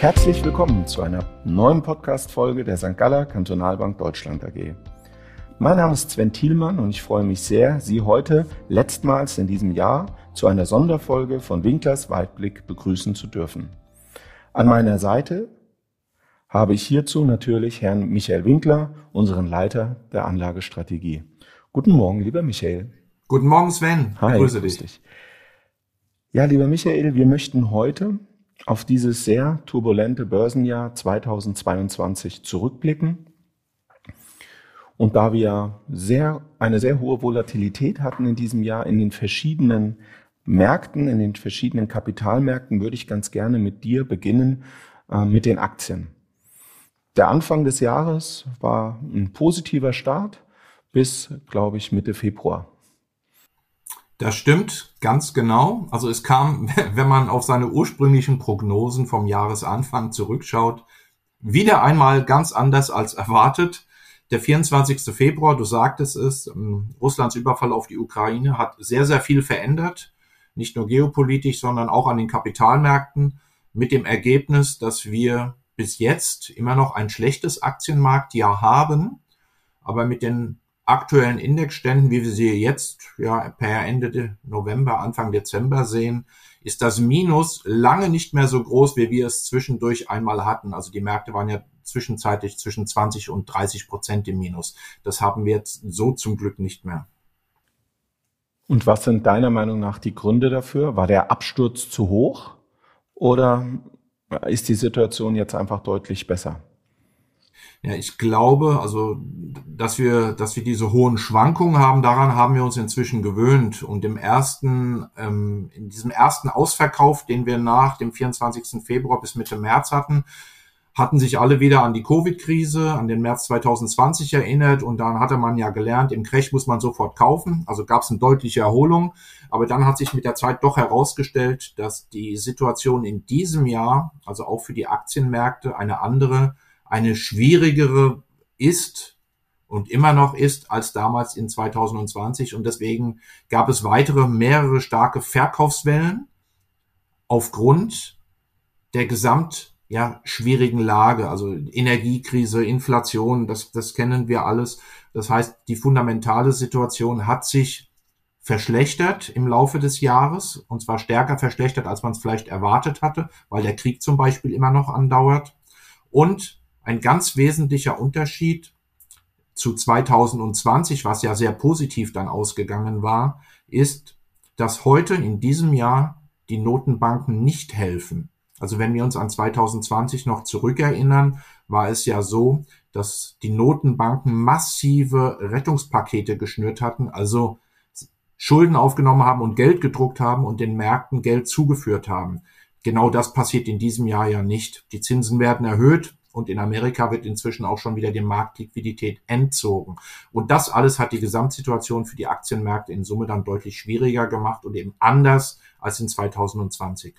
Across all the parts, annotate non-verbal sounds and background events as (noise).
Herzlich willkommen zu einer neuen Podcast-Folge der St. Galler Kantonalbank Deutschland AG. Mein Name ist Sven Thielmann und ich freue mich sehr, Sie heute letztmals in diesem Jahr zu einer Sonderfolge von Winklers Weitblick begrüßen zu dürfen. An meiner Seite habe ich hierzu natürlich Herrn Michael Winkler, unseren Leiter der Anlagestrategie. Guten Morgen, lieber Michael. Guten Morgen, Sven. Hi, ich grüße dich. dich. Ja, lieber Michael, wir möchten heute auf dieses sehr turbulente Börsenjahr 2022 zurückblicken. Und da wir sehr, eine sehr hohe Volatilität hatten in diesem Jahr in den verschiedenen Märkten, in den verschiedenen Kapitalmärkten, würde ich ganz gerne mit dir beginnen äh, mit den Aktien. Der Anfang des Jahres war ein positiver Start bis, glaube ich, Mitte Februar. Das stimmt ganz genau. Also es kam, (laughs) wenn man auf seine ursprünglichen Prognosen vom Jahresanfang zurückschaut, wieder einmal ganz anders als erwartet. Der 24. Februar, du sagtest es, ähm, Russlands Überfall auf die Ukraine hat sehr, sehr viel verändert. Nicht nur geopolitisch, sondern auch an den Kapitalmärkten. Mit dem Ergebnis, dass wir bis jetzt immer noch ein schlechtes Aktienmarktjahr haben. Aber mit den aktuellen Indexständen, wie wir sie jetzt ja, per Ende November, Anfang Dezember sehen, ist das Minus lange nicht mehr so groß, wie wir es zwischendurch einmal hatten. Also die Märkte waren ja zwischenzeitlich zwischen 20 und 30 Prozent im Minus. Das haben wir jetzt so zum Glück nicht mehr. Und was sind deiner Meinung nach die Gründe dafür? War der Absturz zu hoch oder ist die Situation jetzt einfach deutlich besser? Ja, ich glaube, also, dass wir, dass wir diese hohen Schwankungen haben, daran haben wir uns inzwischen gewöhnt. Und im ersten, ähm, in diesem ersten Ausverkauf, den wir nach dem 24. Februar bis Mitte März hatten, hatten sich alle wieder an die Covid-Krise, an den März 2020 erinnert und dann hatte man ja gelernt, im Crash muss man sofort kaufen, also gab es eine deutliche Erholung, aber dann hat sich mit der Zeit doch herausgestellt, dass die Situation in diesem Jahr, also auch für die Aktienmärkte, eine andere eine schwierigere ist und immer noch ist als damals in 2020. Und deswegen gab es weitere mehrere starke Verkaufswellen aufgrund der gesamt ja, schwierigen Lage, also Energiekrise, Inflation, das, das kennen wir alles. Das heißt, die fundamentale Situation hat sich verschlechtert im Laufe des Jahres und zwar stärker verschlechtert, als man es vielleicht erwartet hatte, weil der Krieg zum Beispiel immer noch andauert. Und ein ganz wesentlicher Unterschied zu 2020, was ja sehr positiv dann ausgegangen war, ist, dass heute in diesem Jahr die Notenbanken nicht helfen. Also wenn wir uns an 2020 noch zurückerinnern, war es ja so, dass die Notenbanken massive Rettungspakete geschnürt hatten, also Schulden aufgenommen haben und Geld gedruckt haben und den Märkten Geld zugeführt haben. Genau das passiert in diesem Jahr ja nicht. Die Zinsen werden erhöht, und in Amerika wird inzwischen auch schon wieder die Marktliquidität entzogen. Und das alles hat die Gesamtsituation für die Aktienmärkte in Summe dann deutlich schwieriger gemacht und eben anders als in 2020.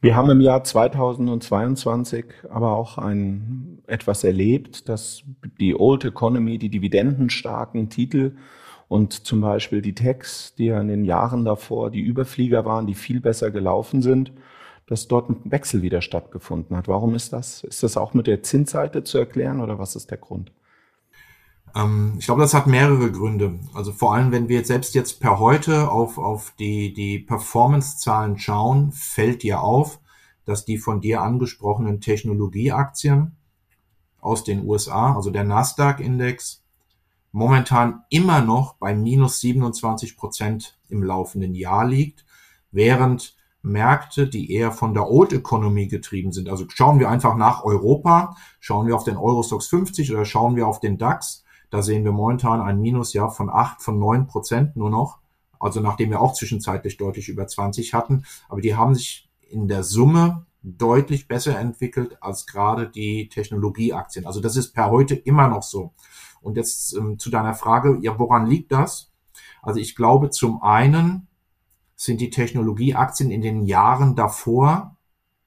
Wir haben im Jahr 2022 aber auch ein, etwas erlebt, dass die Old Economy, die dividendenstarken Titel und zum Beispiel die Techs, die ja in den Jahren davor die Überflieger waren, die viel besser gelaufen sind, dass dort ein Wechsel wieder stattgefunden hat. Warum ist das? Ist das auch mit der Zinsseite zu erklären oder was ist der Grund? Ähm, ich glaube, das hat mehrere Gründe. Also vor allem, wenn wir jetzt selbst jetzt per heute auf, auf die, die Performance-Zahlen schauen, fällt dir auf, dass die von dir angesprochenen Technologieaktien aus den USA, also der Nasdaq-Index, momentan immer noch bei minus 27 Prozent im laufenden Jahr liegt, während Märkte, die eher von der Old Economy getrieben sind. Also schauen wir einfach nach Europa, schauen wir auf den Eurostox 50 oder schauen wir auf den DAX. Da sehen wir momentan ein Minus ja von acht, von neun Prozent nur noch. Also nachdem wir auch zwischenzeitlich deutlich über 20 hatten. Aber die haben sich in der Summe deutlich besser entwickelt als gerade die Technologieaktien. Also das ist per heute immer noch so. Und jetzt ähm, zu deiner Frage, ja, woran liegt das? Also ich glaube zum einen, sind die Technologieaktien in den Jahren davor,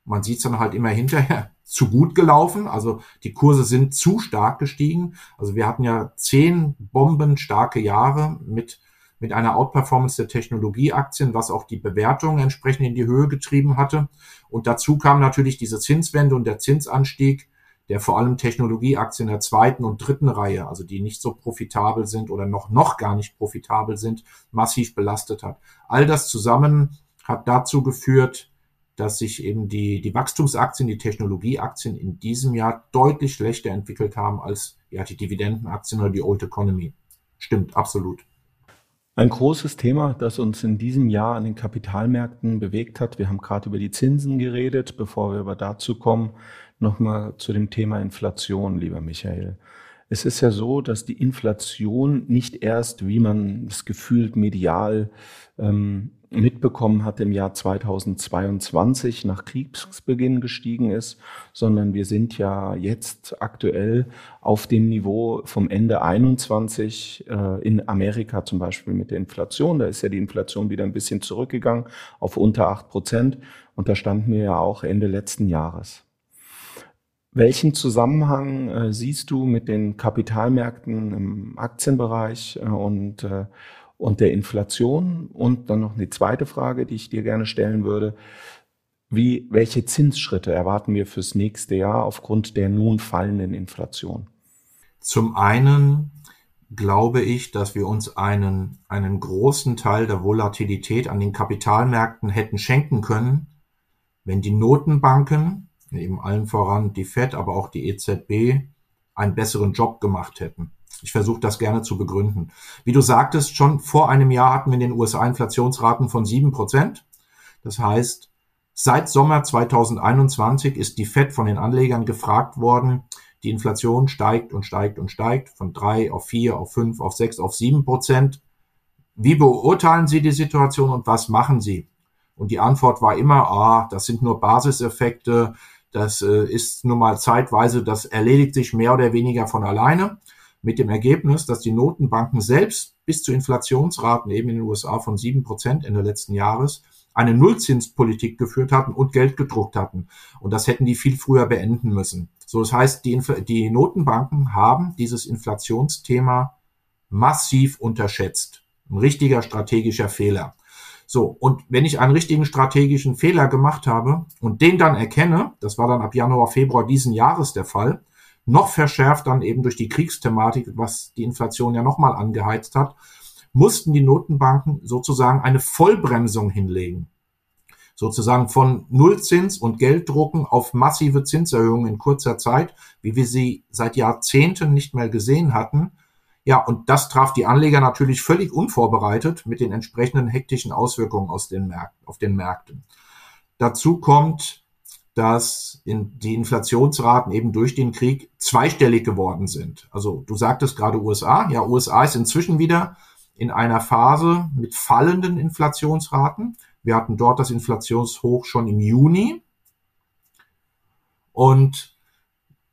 man sieht es dann halt immer hinterher, (laughs) zu gut gelaufen. Also die Kurse sind zu stark gestiegen. Also wir hatten ja zehn bombenstarke Jahre mit mit einer Outperformance der Technologieaktien, was auch die Bewertung entsprechend in die Höhe getrieben hatte. Und dazu kam natürlich diese Zinswende und der Zinsanstieg, der vor allem Technologieaktien der zweiten und dritten Reihe, also die nicht so profitabel sind oder noch, noch gar nicht profitabel sind, massiv belastet hat. All das zusammen hat dazu geführt, dass sich eben die, die Wachstumsaktien, die Technologieaktien in diesem Jahr deutlich schlechter entwickelt haben als ja, die Dividendenaktien oder die Old Economy. Stimmt, absolut. Ein großes Thema, das uns in diesem Jahr an den Kapitalmärkten bewegt hat. Wir haben gerade über die Zinsen geredet. Bevor wir aber dazu kommen, nochmal zu dem Thema Inflation, lieber Michael. Es ist ja so, dass die Inflation nicht erst, wie man es gefühlt medial ähm, mitbekommen hat, im Jahr 2022 nach Kriegsbeginn gestiegen ist, sondern wir sind ja jetzt aktuell auf dem Niveau vom Ende 21 äh, in Amerika zum Beispiel mit der Inflation. Da ist ja die Inflation wieder ein bisschen zurückgegangen auf unter acht Prozent und da standen wir ja auch Ende letzten Jahres. Welchen Zusammenhang äh, siehst du mit den Kapitalmärkten im Aktienbereich äh, und äh, und der Inflation. Und dann noch eine zweite Frage, die ich dir gerne stellen würde. Wie, welche Zinsschritte erwarten wir fürs nächste Jahr aufgrund der nun fallenden Inflation? Zum einen glaube ich, dass wir uns einen, einen großen Teil der Volatilität an den Kapitalmärkten hätten schenken können, wenn die Notenbanken, eben allen voran die Fed, aber auch die EZB, einen besseren Job gemacht hätten. Ich versuche das gerne zu begründen. Wie du sagtest, schon vor einem Jahr hatten wir in den USA Inflationsraten von sieben Prozent. Das heißt, seit Sommer 2021 ist die Fed von den Anlegern gefragt worden, die Inflation steigt und steigt und steigt von drei auf vier, auf fünf, auf sechs, auf sieben Prozent. Wie beurteilen Sie die Situation und was machen Sie? Und die Antwort war immer, ah, das sind nur Basiseffekte, das äh, ist nur mal zeitweise, das erledigt sich mehr oder weniger von alleine mit dem Ergebnis, dass die Notenbanken selbst bis zu Inflationsraten eben in den USA von sieben Prozent Ende letzten Jahres eine Nullzinspolitik geführt hatten und Geld gedruckt hatten. Und das hätten die viel früher beenden müssen. So, das heißt, die, die Notenbanken haben dieses Inflationsthema massiv unterschätzt. Ein richtiger strategischer Fehler. So, und wenn ich einen richtigen strategischen Fehler gemacht habe und den dann erkenne, das war dann ab Januar, Februar diesen Jahres der Fall, noch verschärft dann eben durch die Kriegsthematik, was die Inflation ja nochmal angeheizt hat, mussten die Notenbanken sozusagen eine Vollbremsung hinlegen. Sozusagen von Nullzins und Gelddrucken auf massive Zinserhöhungen in kurzer Zeit, wie wir sie seit Jahrzehnten nicht mehr gesehen hatten. Ja, und das traf die Anleger natürlich völlig unvorbereitet mit den entsprechenden hektischen Auswirkungen aus den Märkten, auf den Märkten. Dazu kommt, dass in die Inflationsraten eben durch den Krieg zweistellig geworden sind. Also du sagtest gerade USA. Ja, USA ist inzwischen wieder in einer Phase mit fallenden Inflationsraten. Wir hatten dort das Inflationshoch schon im Juni. Und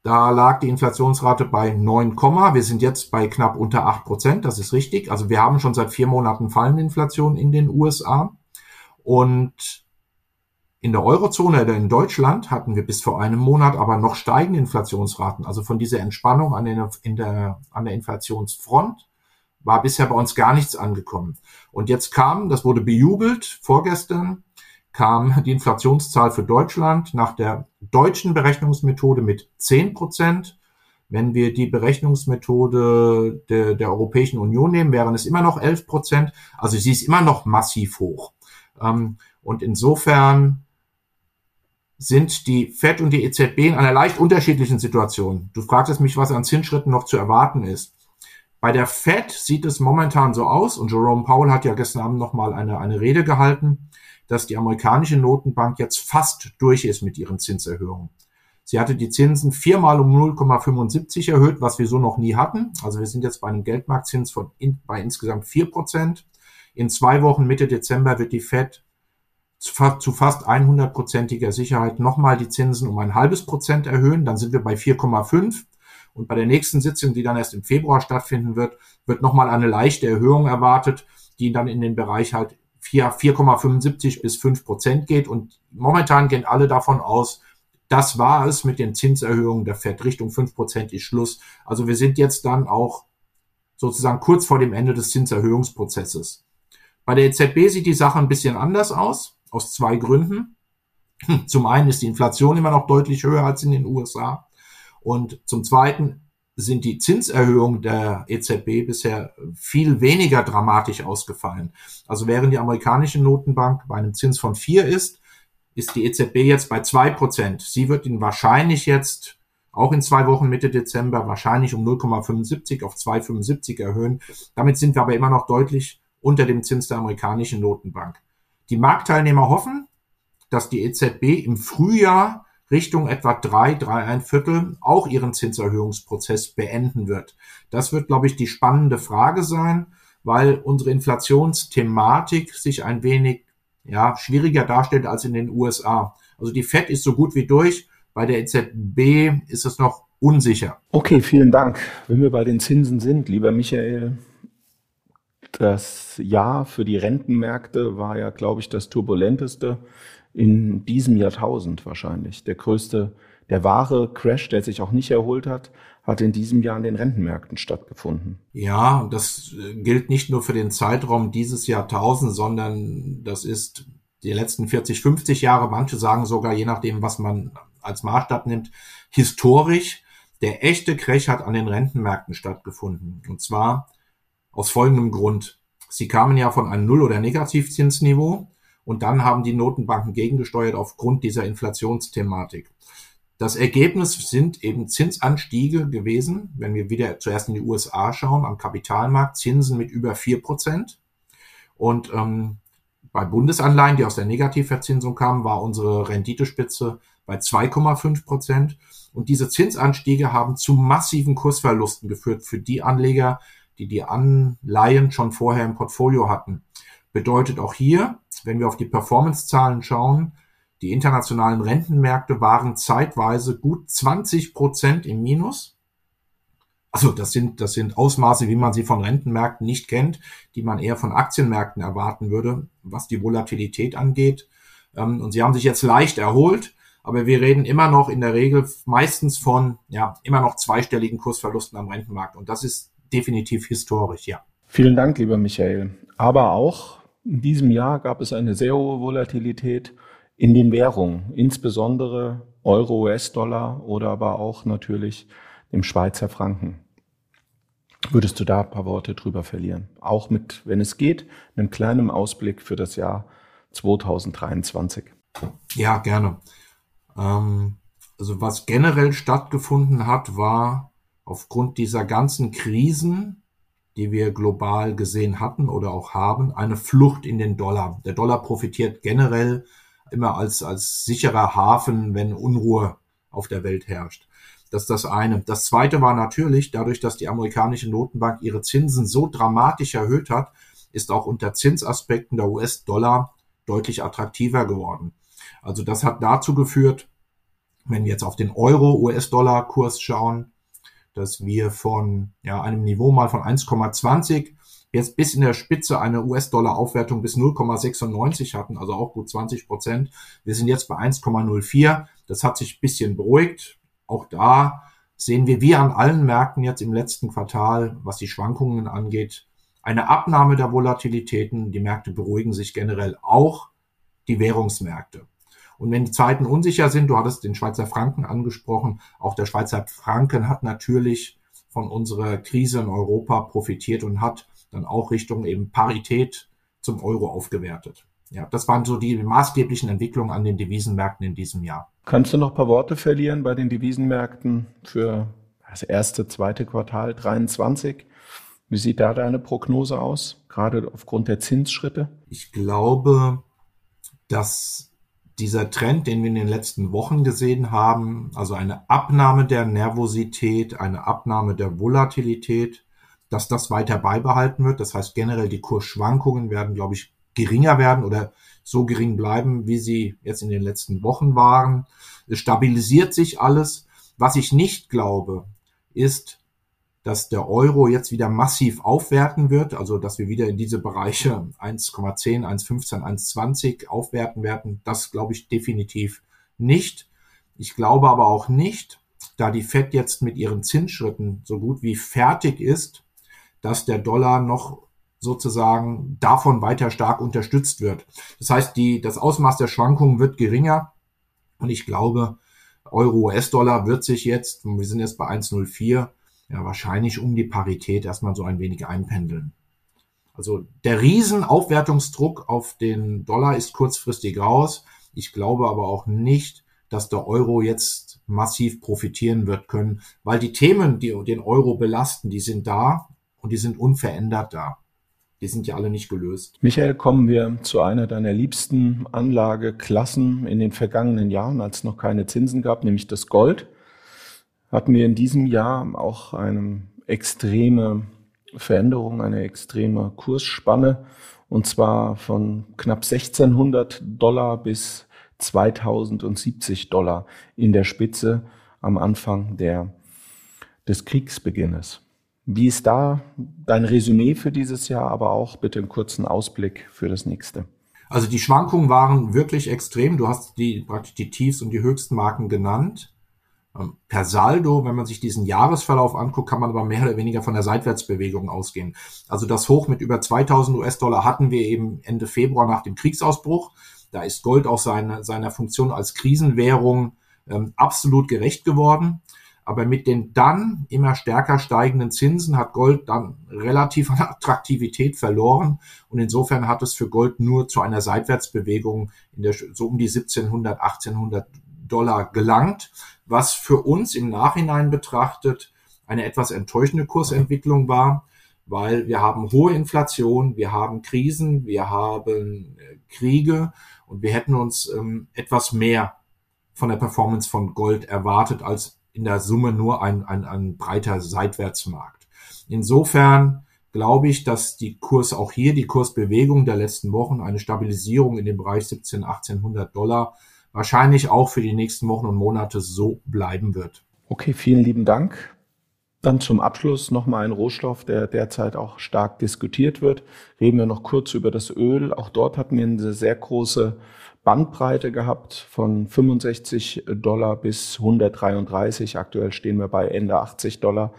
da lag die Inflationsrate bei 9, wir sind jetzt bei knapp unter 8 Prozent. Das ist richtig. Also wir haben schon seit vier Monaten fallende Inflation in den USA. Und in der Eurozone oder in Deutschland hatten wir bis vor einem Monat aber noch steigende Inflationsraten. Also von dieser Entspannung an, den, in der, an der Inflationsfront war bisher bei uns gar nichts angekommen. Und jetzt kam, das wurde bejubelt, vorgestern kam die Inflationszahl für Deutschland nach der deutschen Berechnungsmethode mit 10 Prozent. Wenn wir die Berechnungsmethode der, der Europäischen Union nehmen, wären es immer noch 11 Prozent. Also sie ist immer noch massiv hoch. Ähm, und insofern sind die FED und die EZB in einer leicht unterschiedlichen Situation. Du fragtest mich, was an Zinsschritten noch zu erwarten ist. Bei der FED sieht es momentan so aus, und Jerome Powell hat ja gestern Abend nochmal eine, eine Rede gehalten, dass die amerikanische Notenbank jetzt fast durch ist mit ihren Zinserhöhungen. Sie hatte die Zinsen viermal um 0,75 erhöht, was wir so noch nie hatten. Also wir sind jetzt bei einem Geldmarktzins von in, bei insgesamt vier Prozent. In zwei Wochen Mitte Dezember wird die Fed zu fast 100-prozentiger Sicherheit nochmal die Zinsen um ein halbes Prozent erhöhen. Dann sind wir bei 4,5. Und bei der nächsten Sitzung, die dann erst im Februar stattfinden wird, wird nochmal eine leichte Erhöhung erwartet, die dann in den Bereich halt 4,75 bis 5 Prozent geht. Und momentan gehen alle davon aus, das war es mit den Zinserhöhungen der FED. Richtung 5 Prozent ist Schluss. Also wir sind jetzt dann auch sozusagen kurz vor dem Ende des Zinserhöhungsprozesses. Bei der EZB sieht die Sache ein bisschen anders aus, aus zwei Gründen. Zum einen ist die Inflation immer noch deutlich höher als in den USA. Und zum zweiten sind die Zinserhöhungen der EZB bisher viel weniger dramatisch ausgefallen. Also während die amerikanische Notenbank bei einem Zins von vier ist, ist die EZB jetzt bei zwei Prozent. Sie wird ihn wahrscheinlich jetzt auch in zwei Wochen Mitte Dezember wahrscheinlich um 0,75 auf 2,75 erhöhen. Damit sind wir aber immer noch deutlich unter dem Zins der amerikanischen Notenbank. Die Marktteilnehmer hoffen, dass die EZB im Frühjahr Richtung etwa drei, drei ein Viertel auch ihren Zinserhöhungsprozess beenden wird. Das wird, glaube ich, die spannende Frage sein, weil unsere Inflationsthematik sich ein wenig ja, schwieriger darstellt als in den USA. Also die Fed ist so gut wie durch. Bei der EZB ist es noch unsicher. Okay, vielen Dank. Wenn wir bei den Zinsen sind, lieber Michael, das Jahr für die Rentenmärkte war ja, glaube ich, das turbulenteste in diesem Jahrtausend wahrscheinlich. Der größte, der wahre Crash, der sich auch nicht erholt hat, hat in diesem Jahr an den Rentenmärkten stattgefunden. Ja, das äh, gilt nicht nur für den Zeitraum dieses Jahrtausends, sondern das ist die letzten 40, 50 Jahre, manche sagen sogar, je nachdem, was man als Maßstab nimmt, historisch. Der echte Crash hat an den Rentenmärkten stattgefunden. Und zwar aus folgendem Grund. Sie kamen ja von einem Null- oder Negativzinsniveau und dann haben die Notenbanken gegengesteuert aufgrund dieser Inflationsthematik. Das Ergebnis sind eben Zinsanstiege gewesen, wenn wir wieder zuerst in die USA schauen, am Kapitalmarkt, Zinsen mit über vier Prozent. Und ähm, bei Bundesanleihen, die aus der Negativverzinsung kamen, war unsere Renditespitze bei 2,5 Prozent. Und diese Zinsanstiege haben zu massiven Kursverlusten geführt für die Anleger, die die Anleihen schon vorher im Portfolio hatten. Bedeutet auch hier, wenn wir auf die Performance-Zahlen schauen, die internationalen Rentenmärkte waren zeitweise gut 20 Prozent im Minus. Also das sind, das sind Ausmaße, wie man sie von Rentenmärkten nicht kennt, die man eher von Aktienmärkten erwarten würde, was die Volatilität angeht. Ähm, und sie haben sich jetzt leicht erholt, aber wir reden immer noch in der Regel meistens von, ja, immer noch zweistelligen Kursverlusten am Rentenmarkt. Und das ist definitiv historisch, ja. Vielen Dank, lieber Michael. Aber auch in diesem Jahr gab es eine sehr hohe Volatilität in den Währungen, insbesondere Euro, US-Dollar oder aber auch natürlich dem Schweizer Franken. Würdest du da ein paar Worte drüber verlieren? Auch mit, wenn es geht, einem kleinen Ausblick für das Jahr 2023. Ja, gerne. Ähm, also was generell stattgefunden hat, war aufgrund dieser ganzen Krisen, die wir global gesehen hatten oder auch haben, eine Flucht in den Dollar. Der Dollar profitiert generell immer als, als sicherer Hafen, wenn Unruhe auf der Welt herrscht. Das ist das eine. Das zweite war natürlich, dadurch, dass die amerikanische Notenbank ihre Zinsen so dramatisch erhöht hat, ist auch unter Zinsaspekten der US-Dollar deutlich attraktiver geworden. Also das hat dazu geführt, wenn wir jetzt auf den Euro-US-Dollar-Kurs schauen, dass wir von ja, einem Niveau mal von 1,20 jetzt bis in der Spitze eine US-Dollar-Aufwertung bis 0,96 hatten, also auch gut 20 Prozent. Wir sind jetzt bei 1,04. Das hat sich ein bisschen beruhigt. Auch da sehen wir, wie an allen Märkten jetzt im letzten Quartal, was die Schwankungen angeht, eine Abnahme der Volatilitäten. Die Märkte beruhigen sich generell auch die Währungsmärkte. Und wenn die Zeiten unsicher sind, du hattest den Schweizer Franken angesprochen, auch der Schweizer Franken hat natürlich von unserer Krise in Europa profitiert und hat dann auch Richtung eben Parität zum Euro aufgewertet. Ja, das waren so die maßgeblichen Entwicklungen an den Devisenmärkten in diesem Jahr. Kannst du noch ein paar Worte verlieren bei den Devisenmärkten für das erste, zweite Quartal 23? Wie sieht da deine Prognose aus, gerade aufgrund der Zinsschritte? Ich glaube, dass dieser Trend, den wir in den letzten Wochen gesehen haben, also eine Abnahme der Nervosität, eine Abnahme der Volatilität, dass das weiter beibehalten wird. Das heißt generell die Kursschwankungen werden, glaube ich, geringer werden oder so gering bleiben, wie sie jetzt in den letzten Wochen waren. Es stabilisiert sich alles. Was ich nicht glaube, ist, dass der Euro jetzt wieder massiv aufwerten wird, also dass wir wieder in diese Bereiche 1,10, 1,15, 1,20 aufwerten werden. Das glaube ich definitiv nicht. Ich glaube aber auch nicht, da die Fed jetzt mit ihren Zinsschritten so gut wie fertig ist, dass der Dollar noch sozusagen davon weiter stark unterstützt wird. Das heißt, die, das Ausmaß der Schwankungen wird geringer und ich glaube, Euro-US-Dollar wird sich jetzt, wir sind jetzt bei 1,04, ja wahrscheinlich um die Parität erstmal so ein wenig einpendeln. Also der Riesenaufwertungsdruck auf den Dollar ist kurzfristig raus. Ich glaube aber auch nicht, dass der Euro jetzt massiv profitieren wird können, weil die Themen, die den Euro belasten, die sind da und die sind unverändert da. Die sind ja alle nicht gelöst. Michael, kommen wir zu einer deiner liebsten Anlageklassen in den vergangenen Jahren, als es noch keine Zinsen gab, nämlich das Gold. Hatten wir in diesem Jahr auch eine extreme Veränderung, eine extreme Kursspanne, und zwar von knapp 1600 Dollar bis 2070 Dollar in der Spitze am Anfang der, des Kriegsbeginnes. Wie ist da dein Resümee für dieses Jahr, aber auch bitte einen kurzen Ausblick für das nächste? Also die Schwankungen waren wirklich extrem. Du hast die praktisch die Tiefs und die höchsten Marken genannt. Ähm, per Saldo, wenn man sich diesen Jahresverlauf anguckt, kann man aber mehr oder weniger von der Seitwärtsbewegung ausgehen. Also das Hoch mit über 2000 US-Dollar hatten wir eben Ende Februar nach dem Kriegsausbruch. Da ist Gold auch seine, seiner Funktion als Krisenwährung ähm, absolut gerecht geworden. Aber mit den dann immer stärker steigenden Zinsen hat Gold dann relativ an Attraktivität verloren. Und insofern hat es für Gold nur zu einer Seitwärtsbewegung in der, so um die 1700, 1800 Dollar gelangt, was für uns im Nachhinein betrachtet eine etwas enttäuschende Kursentwicklung war, weil wir haben hohe Inflation, wir haben Krisen, wir haben äh, Kriege und wir hätten uns ähm, etwas mehr von der Performance von Gold erwartet als in der Summe nur ein, ein, ein breiter Seitwärtsmarkt. Insofern glaube ich, dass die Kurs auch hier, die Kursbewegung der letzten Wochen, eine Stabilisierung in dem Bereich 17, 1800 Dollar wahrscheinlich auch für die nächsten Wochen und Monate so bleiben wird. Okay, vielen lieben Dank. Dann zum Abschluss nochmal ein Rohstoff, der derzeit auch stark diskutiert wird. Reden wir noch kurz über das Öl. Auch dort hatten wir eine sehr große Bandbreite gehabt von 65 Dollar bis 133. Aktuell stehen wir bei Ende 80 Dollar.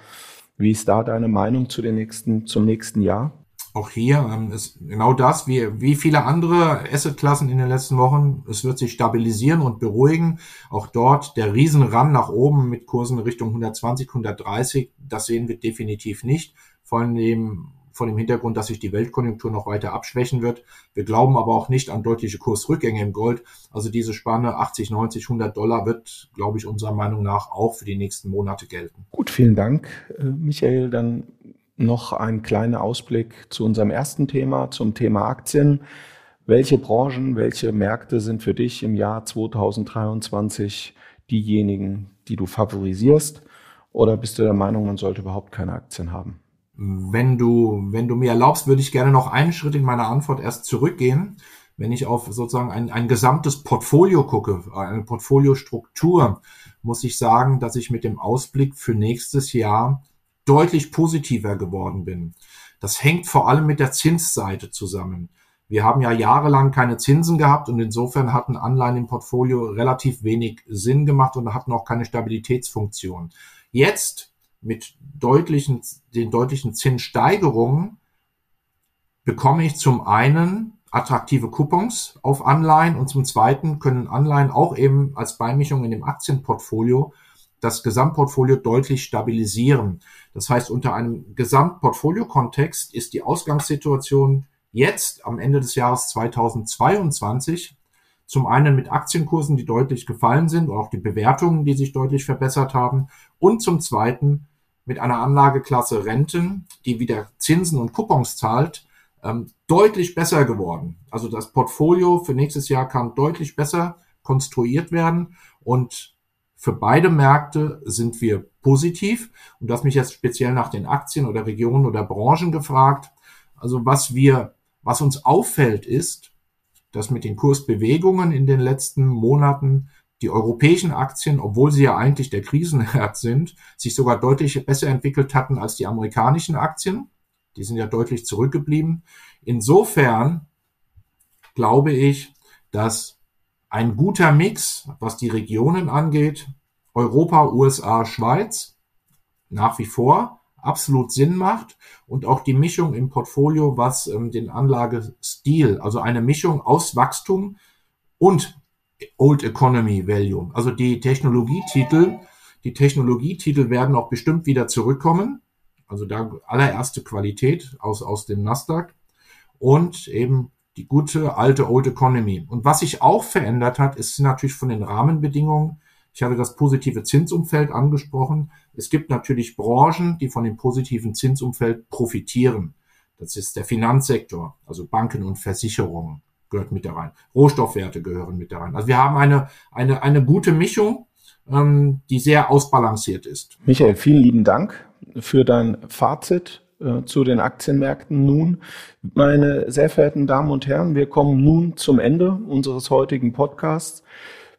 Wie ist da deine Meinung zu den nächsten, zum nächsten Jahr? Auch hier ähm, ist genau das, wie, wie viele andere Assetklassen in den letzten Wochen. Es wird sich stabilisieren und beruhigen. Auch dort der Riesenrun nach oben mit Kursen Richtung 120, 130, das sehen wir definitiv nicht. Vor allem vor dem Hintergrund, dass sich die Weltkonjunktur noch weiter abschwächen wird. Wir glauben aber auch nicht an deutliche Kursrückgänge im Gold. Also diese Spanne 80, 90, 100 Dollar wird, glaube ich, unserer Meinung nach auch für die nächsten Monate gelten. Gut, vielen Dank, äh, Michael. Dann noch ein kleiner Ausblick zu unserem ersten Thema, zum Thema Aktien. Welche Branchen, welche Märkte sind für dich im Jahr 2023 diejenigen, die du favorisierst? Oder bist du der Meinung, man sollte überhaupt keine Aktien haben? Wenn du, wenn du mir erlaubst, würde ich gerne noch einen Schritt in meiner Antwort erst zurückgehen. Wenn ich auf sozusagen ein, ein gesamtes Portfolio gucke, eine Portfoliostruktur, muss ich sagen, dass ich mit dem Ausblick für nächstes Jahr deutlich positiver geworden bin. Das hängt vor allem mit der Zinsseite zusammen. Wir haben ja jahrelang keine Zinsen gehabt und insofern hatten Anleihen im Portfolio relativ wenig Sinn gemacht und hatten auch keine Stabilitätsfunktion. Jetzt mit deutlichen, den deutlichen Zinssteigerungen bekomme ich zum einen attraktive Coupons auf Anleihen und zum zweiten können Anleihen auch eben als Beimischung in dem Aktienportfolio das Gesamtportfolio deutlich stabilisieren. Das heißt, unter einem Gesamtportfolio-Kontext ist die Ausgangssituation jetzt am Ende des Jahres 2022 zum einen mit Aktienkursen, die deutlich gefallen sind, auch die Bewertungen, die sich deutlich verbessert haben, und zum zweiten mit einer Anlageklasse Renten, die wieder Zinsen und Coupons zahlt, ähm, deutlich besser geworden. Also das Portfolio für nächstes Jahr kann deutlich besser konstruiert werden und für beide Märkte sind wir positiv. Und du hast mich jetzt speziell nach den Aktien oder Regionen oder Branchen gefragt. Also was wir, was uns auffällt ist, dass mit den Kursbewegungen in den letzten Monaten die europäischen Aktien, obwohl sie ja eigentlich der Krisenherd sind, sich sogar deutlich besser entwickelt hatten als die amerikanischen Aktien. Die sind ja deutlich zurückgeblieben. Insofern glaube ich, dass ein guter Mix, was die Regionen angeht, Europa, USA, Schweiz, nach wie vor absolut Sinn macht und auch die Mischung im Portfolio, was ähm, den Anlagestil, also eine Mischung aus Wachstum und Old Economy Value. Also die Technologietitel, die Technologietitel werden auch bestimmt wieder zurückkommen. Also da allererste Qualität aus, aus dem Nasdaq und eben die gute alte Old Economy. Und was sich auch verändert hat, ist natürlich von den Rahmenbedingungen. Ich hatte das positive Zinsumfeld angesprochen. Es gibt natürlich Branchen, die von dem positiven Zinsumfeld profitieren. Das ist der Finanzsektor, also Banken und Versicherungen gehört mit da rein. Rohstoffwerte gehören mit da rein. Also wir haben eine, eine, eine gute Mischung, ähm, die sehr ausbalanciert ist. Michael, vielen lieben Dank für dein Fazit äh, zu den Aktienmärkten nun. Meine sehr verehrten Damen und Herren, wir kommen nun zum Ende unseres heutigen Podcasts.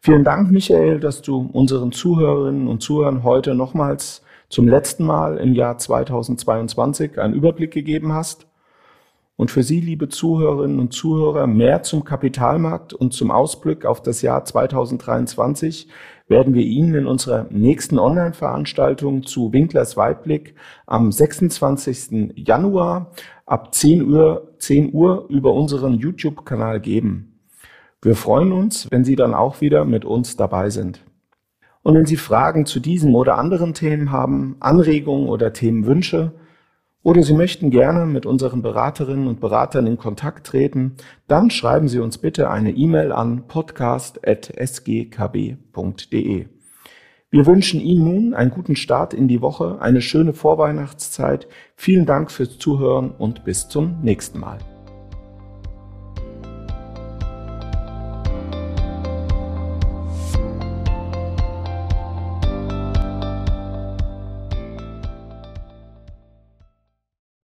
Vielen Dank, Michael, dass du unseren Zuhörerinnen und Zuhörern heute nochmals zum letzten Mal im Jahr 2022 einen Überblick gegeben hast. Und für Sie, liebe Zuhörerinnen und Zuhörer, mehr zum Kapitalmarkt und zum Ausblick auf das Jahr 2023 werden wir Ihnen in unserer nächsten Online-Veranstaltung zu Winklers Weitblick am 26. Januar ab 10 Uhr, 10 Uhr über unseren YouTube-Kanal geben. Wir freuen uns, wenn Sie dann auch wieder mit uns dabei sind. Und wenn Sie Fragen zu diesem oder anderen Themen haben, Anregungen oder Themenwünsche, oder Sie möchten gerne mit unseren Beraterinnen und Beratern in Kontakt treten, dann schreiben Sie uns bitte eine E-Mail an podcast.sgkb.de. Wir wünschen Ihnen nun einen guten Start in die Woche, eine schöne Vorweihnachtszeit. Vielen Dank fürs Zuhören und bis zum nächsten Mal.